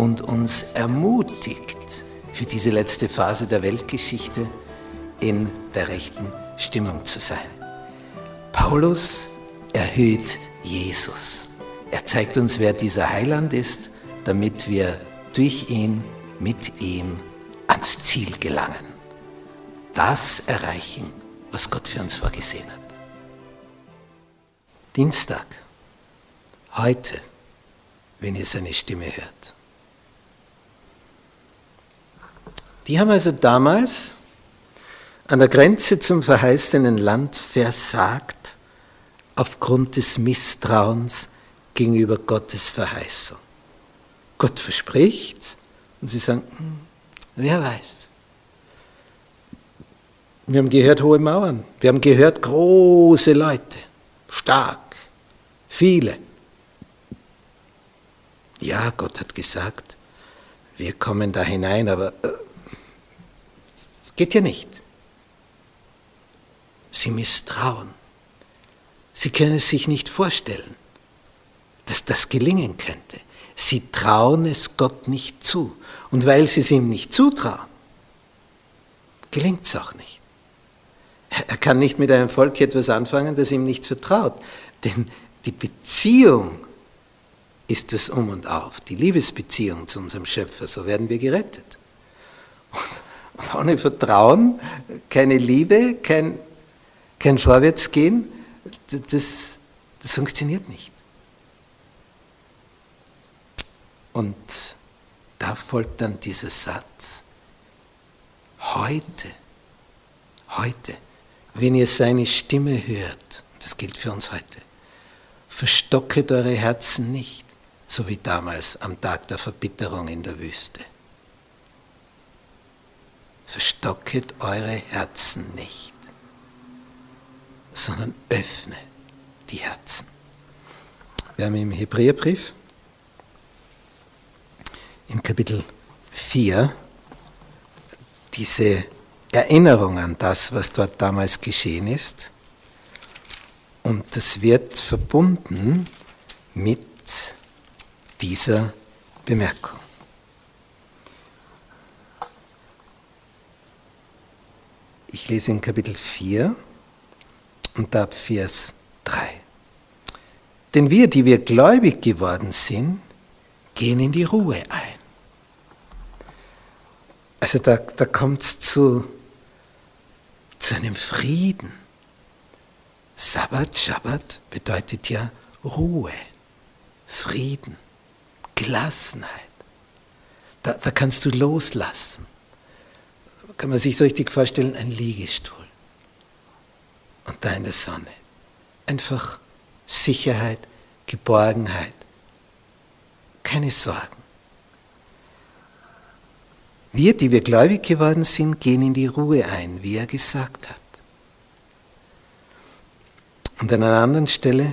und uns ermutigt, für diese letzte Phase der Weltgeschichte in der rechten Stimmung zu sein. Paulus erhöht Jesus. Er zeigt uns, wer dieser Heiland ist, damit wir durch ihn, mit ihm ans Ziel gelangen. Das erreichen, was Gott für uns vorgesehen hat. Dienstag, heute, wenn ihr seine Stimme hört. Die haben also damals an der Grenze zum verheißenen Land versagt aufgrund des Misstrauens gegenüber Gottes Verheißung. Gott verspricht und sie sagen, hm, wer weiß. Wir haben gehört hohe Mauern, wir haben gehört große Leute, stark, viele. Ja, Gott hat gesagt, wir kommen da hinein, aber äh, Geht ja nicht. Sie misstrauen. Sie können es sich nicht vorstellen, dass das gelingen könnte. Sie trauen es Gott nicht zu. Und weil sie es ihm nicht zutrauen, gelingt es auch nicht. Er kann nicht mit einem Volk etwas anfangen, das ihm nicht vertraut. Denn die Beziehung ist das Um und Auf, die Liebesbeziehung zu unserem Schöpfer, so werden wir gerettet. Ohne Vertrauen, keine Liebe, kein, kein Vorwärtsgehen, das, das funktioniert nicht. Und da folgt dann dieser Satz, heute, heute, wenn ihr seine Stimme hört, das gilt für uns heute, verstocket eure Herzen nicht, so wie damals am Tag der Verbitterung in der Wüste verstocket eure Herzen nicht, sondern öffne die Herzen. Wir haben im Hebräerbrief in Kapitel 4 diese Erinnerung an das, was dort damals geschehen ist. Und das wird verbunden mit dieser Bemerkung. Ich lese in Kapitel 4 und ab Vers 3. Denn wir, die wir gläubig geworden sind, gehen in die Ruhe ein. Also da, da kommt es zu, zu einem Frieden. Sabbat, Shabbat bedeutet ja Ruhe, Frieden, Gelassenheit. Da, da kannst du loslassen kann man sich so richtig vorstellen, ein Liegestuhl. Und da in der Sonne. Einfach Sicherheit, Geborgenheit, keine Sorgen. Wir, die wir gläubig geworden sind, gehen in die Ruhe ein, wie er gesagt hat. Und an einer anderen Stelle,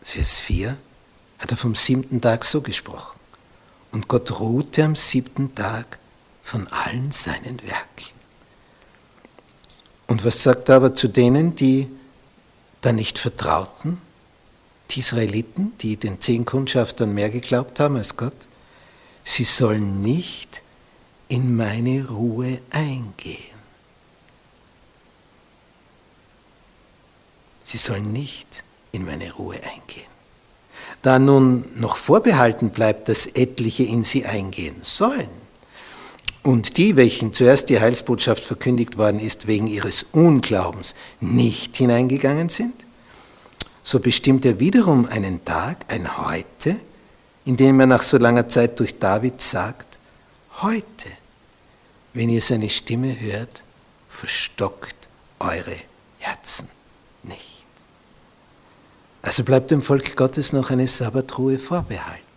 Vers 4, hat er vom siebten Tag so gesprochen. Und Gott ruhte am siebten Tag von allen seinen Werken. Und was sagt er aber zu denen, die da nicht vertrauten? Die Israeliten, die den zehn Kundschaftern mehr geglaubt haben als Gott? Sie sollen nicht in meine Ruhe eingehen. Sie sollen nicht in meine Ruhe eingehen. Da nun noch vorbehalten bleibt, dass etliche in sie eingehen sollen, und die, welchen zuerst die Heilsbotschaft verkündigt worden ist, wegen ihres Unglaubens nicht hineingegangen sind, so bestimmt er wiederum einen Tag, ein Heute, in dem er nach so langer Zeit durch David sagt, heute, wenn ihr seine Stimme hört, verstockt eure Herzen nicht. Also bleibt dem Volk Gottes noch eine Sabbatruhe vorbehalten.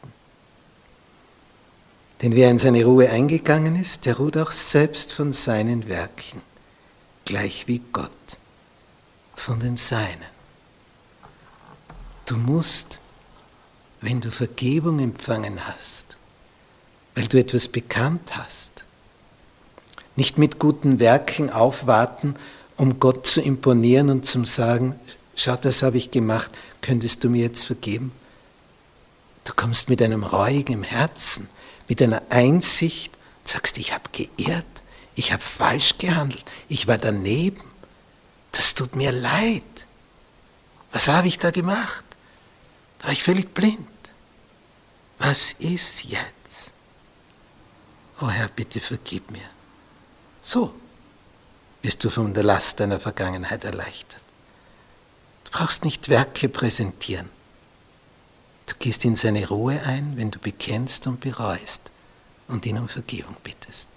Denn wer in seine Ruhe eingegangen ist, der ruht auch selbst von seinen Werken, gleich wie Gott von den Seinen. Du musst, wenn du Vergebung empfangen hast, weil du etwas bekannt hast, nicht mit guten Werken aufwarten, um Gott zu imponieren und zu sagen, schau, das habe ich gemacht, könntest du mir jetzt vergeben? Du kommst mit einem reuigen Herzen, mit einer Einsicht, sagst, ich habe geirrt, ich habe falsch gehandelt, ich war daneben, das tut mir leid. Was habe ich da gemacht? Da war ich völlig blind. Was ist jetzt? Oh Herr, bitte vergib mir. So wirst du von der Last deiner Vergangenheit erleichtert. Du brauchst nicht Werke präsentieren. Du gehst in seine Ruhe ein, wenn du bekennst und bereust und ihn um Vergebung bittest.